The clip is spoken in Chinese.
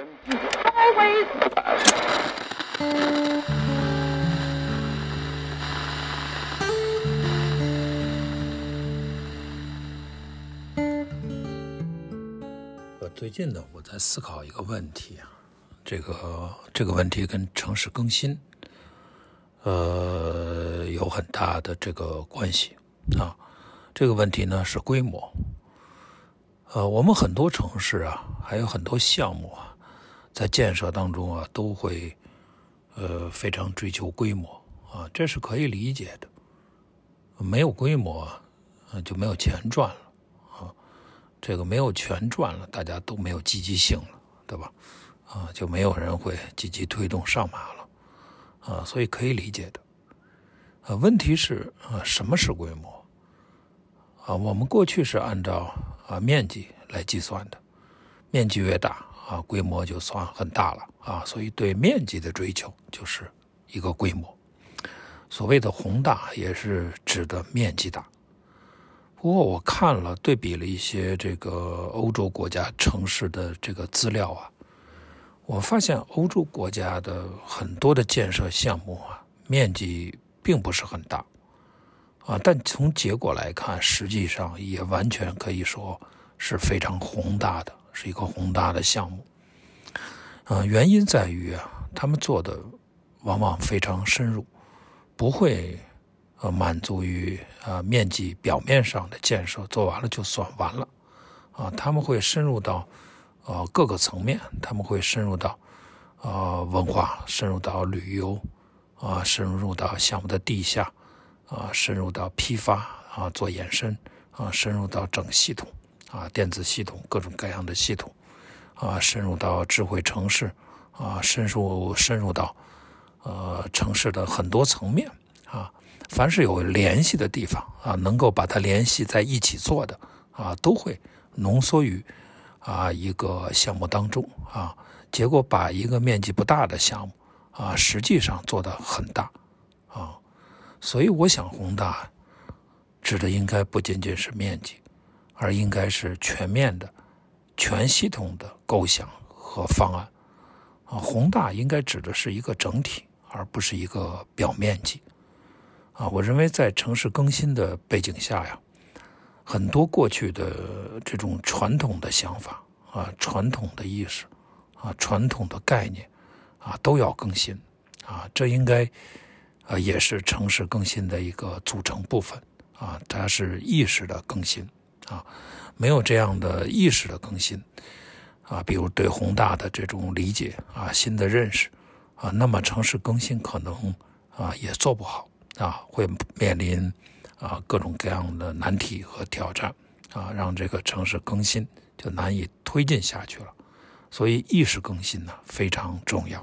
呃，最近呢，我在思考一个问题啊，这个这个问题跟城市更新，呃，有很大的这个关系啊。这个问题呢是规模。呃，我们很多城市啊，还有很多项目啊，在建设当中啊，都会呃非常追求规模啊，这是可以理解的。没有规模，啊，就没有钱赚了啊。这个没有钱赚了，大家都没有积极性了，对吧？啊，就没有人会积极推动上马了，啊，所以可以理解的。啊，问题是啊，什么是规模？啊，我们过去是按照啊面积来计算的，面积越大啊，规模就算很大了啊，所以对面积的追求就是一个规模。所谓的宏大也是指的面积大。不过我看了对比了一些这个欧洲国家城市的这个资料啊，我发现欧洲国家的很多的建设项目啊，面积并不是很大，啊，但从结果来看，实际上也完全可以说是非常宏大的，是一个宏大的项目。啊，原因在于啊，他们做的往往非常深入，不会。呃，满足于啊面积表面上的建设做完了就算完了，啊，他们会深入到呃各个层面，他们会深入到啊文化，深入到旅游，啊，深入到项目的地下，啊，深入到批发啊做延伸，啊，深入到整系统，啊电子系统各种各样的系统，啊，深入到智慧城市，啊，深入深入到呃城市的很多层面，啊。凡是有联系的地方啊，能够把它联系在一起做的啊，都会浓缩于啊一个项目当中啊。结果把一个面积不大的项目啊，实际上做得很大啊。所以我想，宏大指的应该不仅仅是面积，而应该是全面的、全系统的构想和方案啊。宏大应该指的是一个整体，而不是一个表面积。啊，我认为在城市更新的背景下呀，很多过去的这种传统的想法啊、传统的意识啊、传统的概念啊，都要更新啊。这应该啊也是城市更新的一个组成部分啊。它是意识的更新啊，没有这样的意识的更新啊，比如对宏大的这种理解啊、新的认识啊，那么城市更新可能啊也做不好。啊，会面临啊各种各样的难题和挑战啊，让这个城市更新就难以推进下去了。所以意识更新呢非常重要。